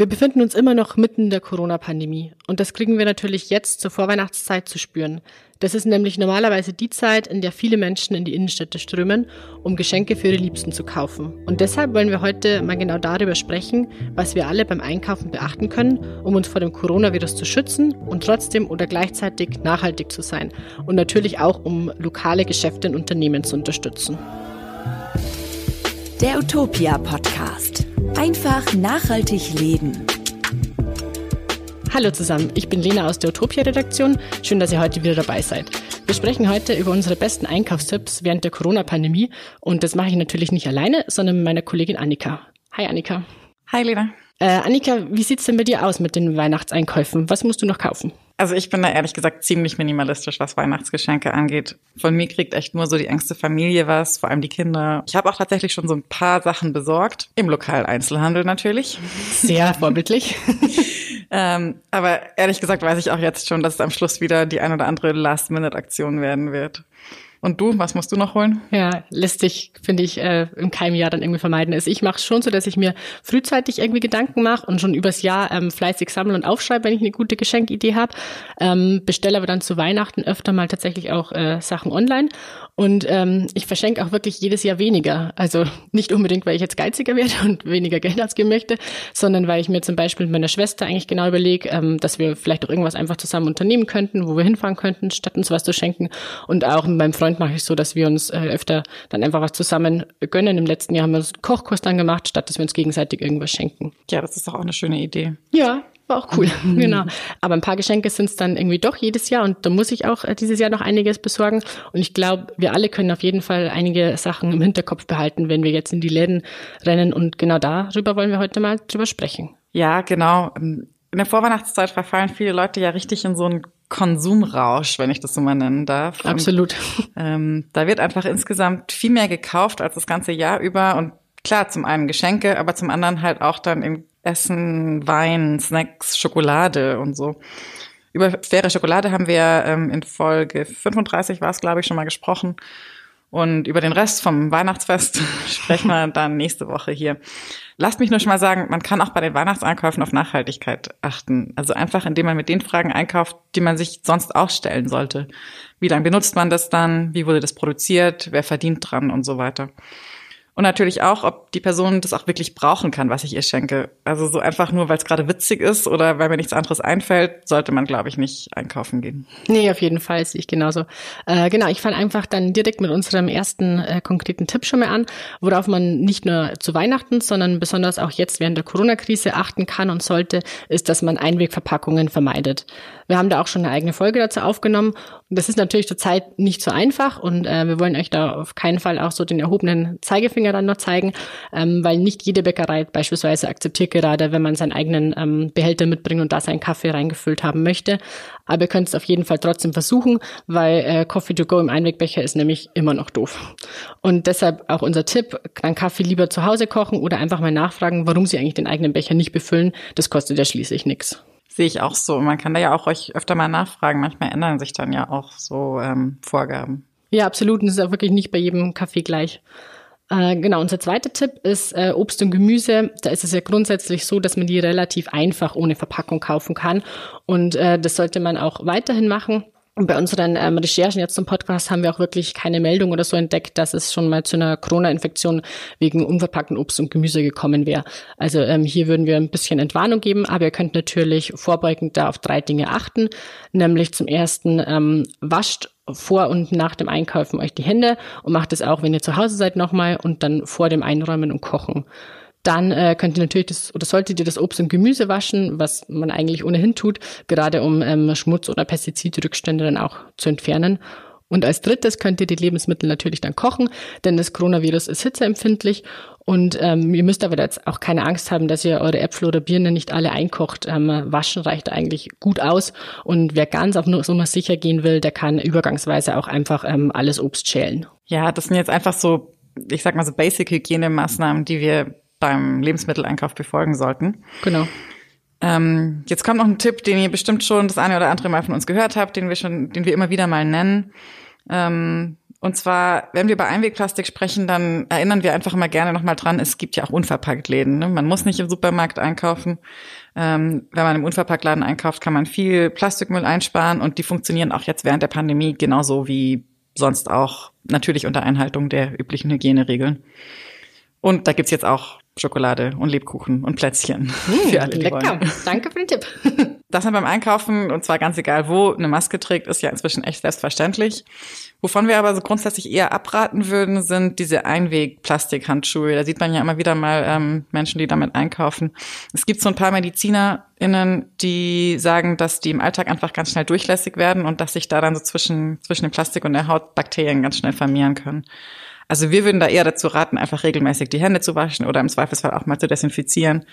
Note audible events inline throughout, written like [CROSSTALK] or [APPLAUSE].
Wir befinden uns immer noch mitten in der Corona-Pandemie und das kriegen wir natürlich jetzt zur Vorweihnachtszeit zu spüren. Das ist nämlich normalerweise die Zeit, in der viele Menschen in die Innenstädte strömen, um Geschenke für ihre Liebsten zu kaufen. Und deshalb wollen wir heute mal genau darüber sprechen, was wir alle beim Einkaufen beachten können, um uns vor dem Coronavirus zu schützen und trotzdem oder gleichzeitig nachhaltig zu sein. Und natürlich auch, um lokale Geschäfte und Unternehmen zu unterstützen. Der Utopia Podcast. Einfach nachhaltig leben. Hallo zusammen, ich bin Lena aus der Utopia-Redaktion. Schön, dass ihr heute wieder dabei seid. Wir sprechen heute über unsere besten Einkaufstipps während der Corona-Pandemie. Und das mache ich natürlich nicht alleine, sondern mit meiner Kollegin Annika. Hi Annika. Hi Lena. Äh, Annika, wie sieht's denn bei dir aus mit den Weihnachtseinkäufen? Was musst du noch kaufen? Also ich bin da ehrlich gesagt ziemlich minimalistisch, was Weihnachtsgeschenke angeht. Von mir kriegt echt nur so die engste Familie was, vor allem die Kinder. Ich habe auch tatsächlich schon so ein paar Sachen besorgt, im Lokaleinzelhandel natürlich. Sehr vorbildlich. [LAUGHS] ähm, aber ehrlich gesagt weiß ich auch jetzt schon, dass es am Schluss wieder die ein oder andere Last-Minute-Aktion werden wird. Und du, was musst du noch holen? Ja, lästig, finde ich, äh, im Keimjahr dann irgendwie vermeiden ist. Ich mache schon so, dass ich mir frühzeitig irgendwie Gedanken mache und schon übers Jahr ähm, fleißig sammle und aufschreibe, wenn ich eine gute Geschenkidee habe. Ähm, bestelle aber dann zu Weihnachten öfter mal tatsächlich auch äh, Sachen online. Und ähm, ich verschenke auch wirklich jedes Jahr weniger. Also nicht unbedingt, weil ich jetzt geiziger werde [LAUGHS] und weniger Geld ausgeben möchte, sondern weil ich mir zum Beispiel mit meiner Schwester eigentlich genau überlege, ähm, dass wir vielleicht auch irgendwas einfach zusammen unternehmen könnten, wo wir hinfahren könnten, statt uns was zu schenken. Und auch mit meinem Freund mache ich so, dass wir uns äh, öfter dann einfach was zusammen gönnen. Im letzten Jahr haben wir uns einen Kochkurs dann gemacht, statt dass wir uns gegenseitig irgendwas schenken. Ja, das ist doch auch eine schöne Idee. Ja, war auch cool, [LAUGHS] genau. Aber ein paar Geschenke sind es dann irgendwie doch jedes Jahr und da muss ich auch äh, dieses Jahr noch einiges besorgen. Und ich glaube, wir alle können auf jeden Fall einige Sachen im Hinterkopf behalten, wenn wir jetzt in die Läden rennen. Und genau darüber wollen wir heute mal drüber sprechen. Ja, genau. In der Vorweihnachtszeit verfallen viele Leute ja richtig in so einen Konsumrausch, wenn ich das so mal nennen darf. Absolut. Und, ähm, da wird einfach insgesamt viel mehr gekauft als das ganze Jahr über und klar, zum einen Geschenke, aber zum anderen halt auch dann in Essen, Wein, Snacks, Schokolade und so. Über faire Schokolade haben wir ähm, in Folge 35 war es, glaube ich, schon mal gesprochen. Und über den Rest vom Weihnachtsfest [LAUGHS] sprechen wir dann nächste Woche hier. Lasst mich nur schon mal sagen, man kann auch bei den Weihnachtseinkäufen auf Nachhaltigkeit achten. Also einfach, indem man mit den Fragen einkauft, die man sich sonst auch stellen sollte. Wie lange benutzt man das dann? Wie wurde das produziert? Wer verdient dran und so weiter? Und natürlich auch, ob die Person das auch wirklich brauchen kann, was ich ihr schenke. Also so einfach nur, weil es gerade witzig ist oder weil mir nichts anderes einfällt, sollte man, glaube ich, nicht einkaufen gehen. Nee, auf jeden Fall sehe ich genauso. Äh, genau, ich fange einfach dann direkt mit unserem ersten äh, konkreten Tipp schon mal an, worauf man nicht nur zu Weihnachten, sondern besonders auch jetzt während der Corona-Krise achten kann und sollte, ist, dass man Einwegverpackungen vermeidet. Wir haben da auch schon eine eigene Folge dazu aufgenommen. Und das ist natürlich zurzeit nicht so einfach und äh, wir wollen euch da auf keinen Fall auch so den erhobenen Zeigefinger Zeigefinger dann noch zeigen, ähm, weil nicht jede Bäckerei beispielsweise akzeptiert gerade, wenn man seinen eigenen ähm, Behälter mitbringt und da seinen Kaffee reingefüllt haben möchte. Aber ihr könnt es auf jeden Fall trotzdem versuchen, weil äh, Coffee to go im Einwegbecher ist nämlich immer noch doof. Und deshalb auch unser Tipp, dann Kaffee lieber zu Hause kochen oder einfach mal nachfragen, warum sie eigentlich den eigenen Becher nicht befüllen. Das kostet ja schließlich nichts. Sehe ich auch so. Man kann da ja auch euch öfter mal nachfragen. Manchmal ändern sich dann ja auch so ähm, Vorgaben. Ja, absolut. Und es ist auch wirklich nicht bei jedem Kaffee gleich. Äh, genau, unser zweiter Tipp ist äh, Obst und Gemüse. Da ist es ja grundsätzlich so, dass man die relativ einfach ohne Verpackung kaufen kann. Und äh, das sollte man auch weiterhin machen. Und bei unseren ähm, Recherchen jetzt zum Podcast haben wir auch wirklich keine Meldung oder so entdeckt, dass es schon mal zu einer Corona-Infektion wegen unverpackten Obst und Gemüse gekommen wäre. Also ähm, hier würden wir ein bisschen Entwarnung geben, aber ihr könnt natürlich vorbeugend da auf drei Dinge achten. Nämlich zum ersten, ähm, wascht vor und nach dem Einkaufen euch die Hände und macht es auch, wenn ihr zu Hause seid, nochmal und dann vor dem Einräumen und Kochen. Dann äh, könnt ihr natürlich das oder solltet ihr das Obst und Gemüse waschen, was man eigentlich ohnehin tut, gerade um ähm, Schmutz oder Pestizidrückstände dann auch zu entfernen. Und als drittes könnt ihr die Lebensmittel natürlich dann kochen, denn das Coronavirus ist hitzeempfindlich und ähm, ihr müsst aber jetzt auch keine Angst haben, dass ihr eure Äpfel oder Birnen nicht alle einkocht. Ähm, waschen reicht eigentlich gut aus und wer ganz auf Nummer sicher gehen will, der kann übergangsweise auch einfach ähm, alles Obst schälen. Ja, das sind jetzt einfach so, ich sag mal so Basic-Hygienemaßnahmen, die wir beim Lebensmitteleinkauf befolgen sollten. Genau. Ähm, jetzt kommt noch ein Tipp, den ihr bestimmt schon das eine oder andere Mal von uns gehört habt, den wir schon, den wir immer wieder mal nennen. Ähm, Und zwar, wenn wir bei Einwegplastik sprechen, dann erinnern wir einfach immer gerne nochmal dran, es gibt ja auch unverpackt Läden. Ne? Man muss nicht im Supermarkt einkaufen. Ähm, wenn man im Unverpacktladen einkauft, kann man viel Plastikmüll einsparen und die funktionieren auch jetzt während der Pandemie genauso wie sonst auch, natürlich unter Einhaltung der üblichen Hygieneregeln. Und da gibt's jetzt auch Schokolade und Lebkuchen und Plätzchen [LAUGHS] mmh, für alle, die lecker. Wollen. Danke für den Tipp. [LAUGHS] Dass man beim Einkaufen, und zwar ganz egal wo, eine Maske trägt, ist ja inzwischen echt selbstverständlich. Wovon wir aber so grundsätzlich eher abraten würden, sind diese Einweg-Plastikhandschuhe. Da sieht man ja immer wieder mal ähm, Menschen, die damit einkaufen. Es gibt so ein paar MedizinerInnen, die sagen, dass die im Alltag einfach ganz schnell durchlässig werden und dass sich da dann so zwischen, zwischen dem Plastik und der Haut Bakterien ganz schnell vermehren können. Also wir würden da eher dazu raten, einfach regelmäßig die Hände zu waschen oder im Zweifelsfall auch mal zu desinfizieren.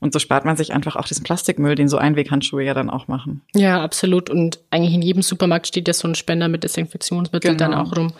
Und so spart man sich einfach auch diesen Plastikmüll, den so Einweghandschuhe ja dann auch machen. Ja, absolut. Und eigentlich in jedem Supermarkt steht ja so ein Spender mit Desinfektionsmittel genau. dann auch rum.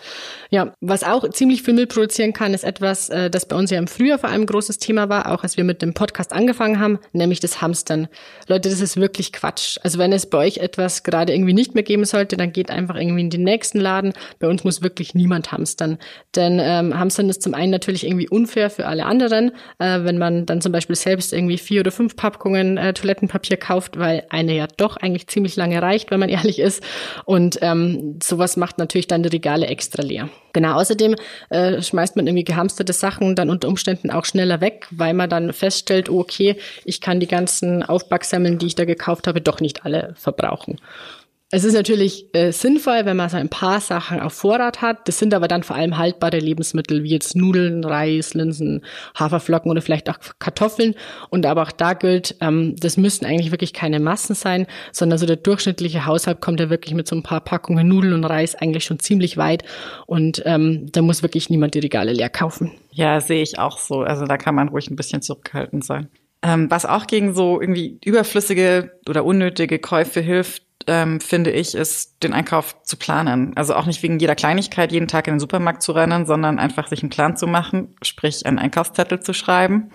Ja, was auch ziemlich viel Müll produzieren kann, ist etwas, äh, das bei uns ja im Frühjahr vor allem ein großes Thema war, auch als wir mit dem Podcast angefangen haben, nämlich das Hamstern. Leute, das ist wirklich Quatsch. Also wenn es bei euch etwas gerade irgendwie nicht mehr geben sollte, dann geht einfach irgendwie in den nächsten Laden. Bei uns muss wirklich niemand hamstern. Denn ähm, Hamstern ist zum einen natürlich irgendwie unfair für alle anderen, äh, wenn man dann zum Beispiel selbst irgendwie vier oder fünf Packungen äh, Toilettenpapier kauft, weil eine ja doch eigentlich ziemlich lange reicht, wenn man [LAUGHS] ehrlich ist. Und ähm, sowas macht natürlich dann die Regale extra leer. Genau, außerdem äh, schmeißt man irgendwie gehamsterte Sachen dann unter Umständen auch schneller weg, weil man dann feststellt, oh, okay, ich kann die ganzen Aufbacksemmeln, die ich da gekauft habe, doch nicht alle verbrauchen. Es ist natürlich äh, sinnvoll, wenn man so ein paar Sachen auf Vorrat hat. Das sind aber dann vor allem haltbare Lebensmittel, wie jetzt Nudeln, Reis, Linsen, Haferflocken oder vielleicht auch Kartoffeln. Und aber auch da gilt, ähm, das müssen eigentlich wirklich keine Massen sein, sondern so der durchschnittliche Haushalt kommt ja wirklich mit so ein paar Packungen Nudeln und Reis eigentlich schon ziemlich weit. Und ähm, da muss wirklich niemand die Regale leer kaufen. Ja, sehe ich auch so. Also da kann man ruhig ein bisschen zurückhaltend sein. Ähm, was auch gegen so irgendwie überflüssige oder unnötige Käufe hilft, ähm, finde ich, ist, den Einkauf zu planen. Also auch nicht wegen jeder Kleinigkeit jeden Tag in den Supermarkt zu rennen, sondern einfach sich einen Plan zu machen, sprich einen Einkaufszettel zu schreiben.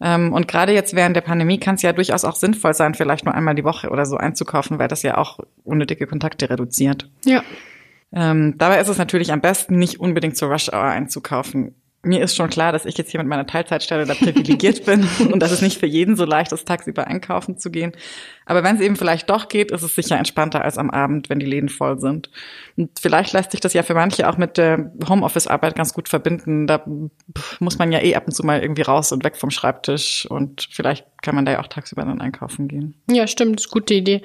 Ähm, und gerade jetzt während der Pandemie kann es ja durchaus auch sinnvoll sein, vielleicht nur einmal die Woche oder so einzukaufen, weil das ja auch unnötige Kontakte reduziert. Ja. Ähm, dabei ist es natürlich am besten, nicht unbedingt zur Rush Hour einzukaufen mir ist schon klar, dass ich jetzt hier mit meiner Teilzeitstelle da privilegiert bin [LAUGHS] und dass es nicht für jeden so leicht ist, tagsüber einkaufen zu gehen. Aber wenn es eben vielleicht doch geht, ist es sicher entspannter als am Abend, wenn die Läden voll sind. Und vielleicht lässt sich das ja für manche auch mit der Homeoffice-Arbeit ganz gut verbinden. Da muss man ja eh ab und zu mal irgendwie raus und weg vom Schreibtisch und vielleicht kann man da ja auch tagsüber dann einkaufen gehen. Ja, stimmt, ist gute Idee.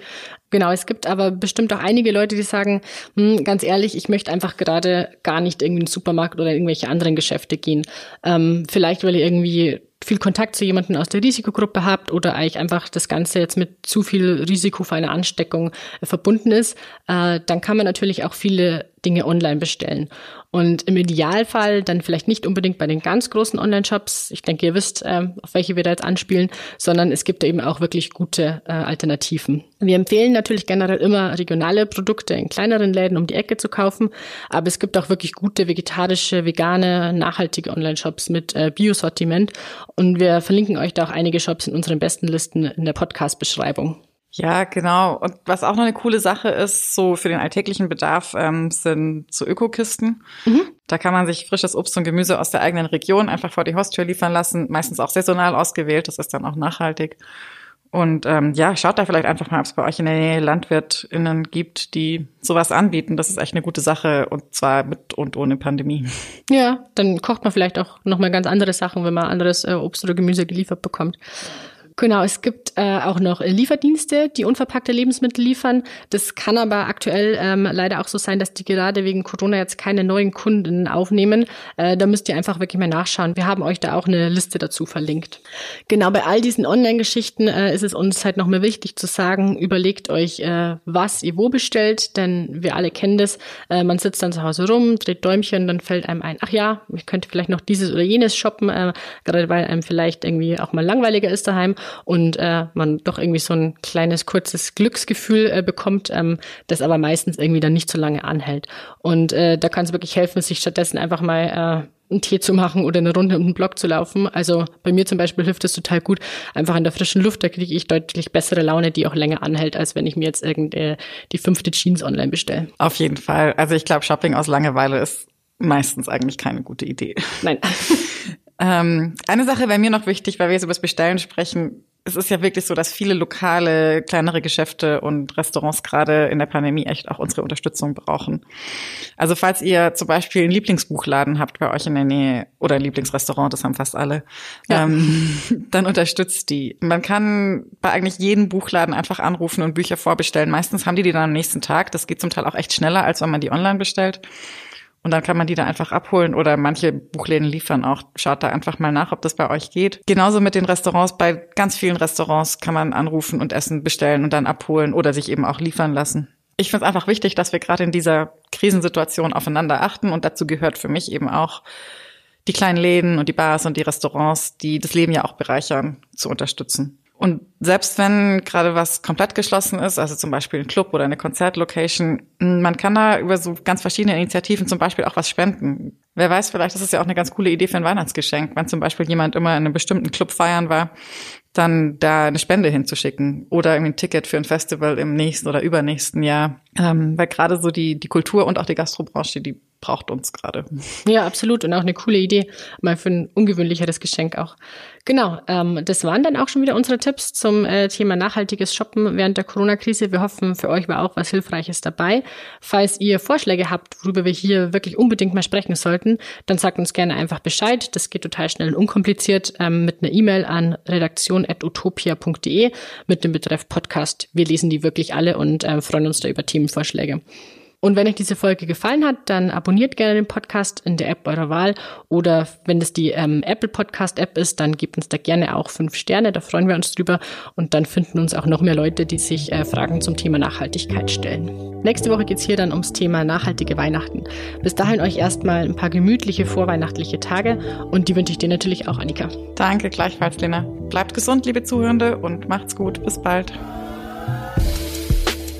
Genau, es gibt aber bestimmt auch einige Leute, die sagen, hm, ganz ehrlich, ich möchte einfach gerade gar nicht irgendwie in den Supermarkt oder in irgendwelche anderen Geschäfte gehen. Ähm, vielleicht, weil ihr irgendwie viel Kontakt zu jemandem aus der Risikogruppe habt oder eigentlich einfach das Ganze jetzt mit zu viel Risiko für eine Ansteckung äh, verbunden ist, äh, dann kann man natürlich auch viele Dinge online bestellen. Und im Idealfall dann vielleicht nicht unbedingt bei den ganz großen Online-Shops. Ich denke, ihr wisst, äh, auf welche wir da jetzt anspielen, sondern es gibt eben auch wirklich gute äh, Alternativen. Wir empfehlen natürlich generell immer regionale Produkte in kleineren Läden um die Ecke zu kaufen, aber es gibt auch wirklich gute vegetarische, vegane, nachhaltige Online-Shops mit äh, Biosortiment und wir verlinken euch da auch einige Shops in unseren besten Listen in der Podcast-Beschreibung. Ja, genau. Und was auch noch eine coole Sache ist, so für den alltäglichen Bedarf, ähm, sind so Ökokisten. Mhm. Da kann man sich frisches Obst und Gemüse aus der eigenen Region einfach vor die Haustür liefern lassen, meistens auch saisonal ausgewählt, das ist dann auch nachhaltig. Und ähm, ja, schaut da vielleicht einfach mal, ob es bei euch in der Nähe LandwirtInnen gibt, die sowas anbieten. Das ist echt eine gute Sache und zwar mit und ohne Pandemie. Ja, dann kocht man vielleicht auch nochmal ganz andere Sachen, wenn man anderes äh, Obst oder Gemüse geliefert bekommt. Genau, es gibt äh, auch noch Lieferdienste, die unverpackte Lebensmittel liefern. Das kann aber aktuell ähm, leider auch so sein, dass die gerade wegen Corona jetzt keine neuen Kunden aufnehmen. Äh, da müsst ihr einfach wirklich mal nachschauen. Wir haben euch da auch eine Liste dazu verlinkt. Genau, bei all diesen Online-Geschichten äh, ist es uns halt nochmal wichtig zu sagen, überlegt euch, äh, was ihr wo bestellt, denn wir alle kennen das. Äh, man sitzt dann zu Hause rum, dreht Däumchen, dann fällt einem ein, ach ja, ich könnte vielleicht noch dieses oder jenes shoppen, äh, gerade weil einem vielleicht irgendwie auch mal langweiliger ist daheim und äh, man doch irgendwie so ein kleines, kurzes Glücksgefühl äh, bekommt, ähm, das aber meistens irgendwie dann nicht so lange anhält. Und äh, da kann es wirklich helfen, sich stattdessen einfach mal äh, einen Tee zu machen oder eine Runde um den Block zu laufen. Also bei mir zum Beispiel hilft es total gut, einfach in der frischen Luft, da kriege ich deutlich bessere Laune, die auch länger anhält, als wenn ich mir jetzt irgendeine die fünfte Jeans online bestelle. Auf jeden Fall. Also ich glaube, Shopping aus Langeweile ist meistens eigentlich keine gute Idee. Nein. [LAUGHS] ähm, eine Sache wäre mir noch wichtig, weil wir jetzt über das Bestellen sprechen es ist ja wirklich so, dass viele lokale, kleinere Geschäfte und Restaurants gerade in der Pandemie echt auch unsere Unterstützung brauchen. Also falls ihr zum Beispiel einen Lieblingsbuchladen habt bei euch in der Nähe oder ein Lieblingsrestaurant, das haben fast alle, ja. ähm, [LAUGHS] dann unterstützt die. Man kann bei eigentlich jedem Buchladen einfach anrufen und Bücher vorbestellen. Meistens haben die die dann am nächsten Tag. Das geht zum Teil auch echt schneller, als wenn man die online bestellt. Und dann kann man die da einfach abholen oder manche Buchläden liefern auch. Schaut da einfach mal nach, ob das bei euch geht. Genauso mit den Restaurants. Bei ganz vielen Restaurants kann man anrufen und Essen bestellen und dann abholen oder sich eben auch liefern lassen. Ich finde es einfach wichtig, dass wir gerade in dieser Krisensituation aufeinander achten und dazu gehört für mich eben auch die kleinen Läden und die Bars und die Restaurants, die das Leben ja auch bereichern, zu unterstützen. Und selbst wenn gerade was komplett geschlossen ist, also zum Beispiel ein Club oder eine Konzertlocation, man kann da über so ganz verschiedene Initiativen zum Beispiel auch was spenden. Wer weiß, vielleicht ist es ja auch eine ganz coole Idee für ein Weihnachtsgeschenk, wenn zum Beispiel jemand immer in einem bestimmten Club feiern war, dann da eine Spende hinzuschicken oder irgendwie ein Ticket für ein Festival im nächsten oder übernächsten Jahr. Ähm, weil gerade so die, die Kultur und auch die Gastrobranche, die braucht uns gerade. Ja, absolut. Und auch eine coole Idee, mal für ein ungewöhnlicheres Geschenk auch. Genau, ähm, das waren dann auch schon wieder unsere Tipps zum äh, Thema nachhaltiges Shoppen während der Corona-Krise. Wir hoffen, für euch war auch was Hilfreiches dabei. Falls ihr Vorschläge habt, worüber wir hier wirklich unbedingt mal sprechen sollten, dann sagt uns gerne einfach Bescheid. Das geht total schnell und unkompliziert ähm, mit einer E-Mail an redaktion.utopia.de mit dem Betreff Podcast. Wir lesen die wirklich alle und äh, freuen uns da über Themenvorschläge. Und wenn euch diese Folge gefallen hat, dann abonniert gerne den Podcast in der App eurer Wahl oder wenn es die ähm, Apple Podcast App ist, dann gebt uns da gerne auch fünf Sterne, da freuen wir uns drüber und dann finden uns auch noch mehr Leute, die sich äh, Fragen zum Thema Nachhaltigkeit stellen. Nächste Woche geht's hier dann ums Thema nachhaltige Weihnachten. Bis dahin euch erstmal ein paar gemütliche vorweihnachtliche Tage und die wünsche ich dir natürlich auch, Annika. Danke, gleichfalls, Lena. Bleibt gesund, liebe Zuhörende und macht's gut. Bis bald.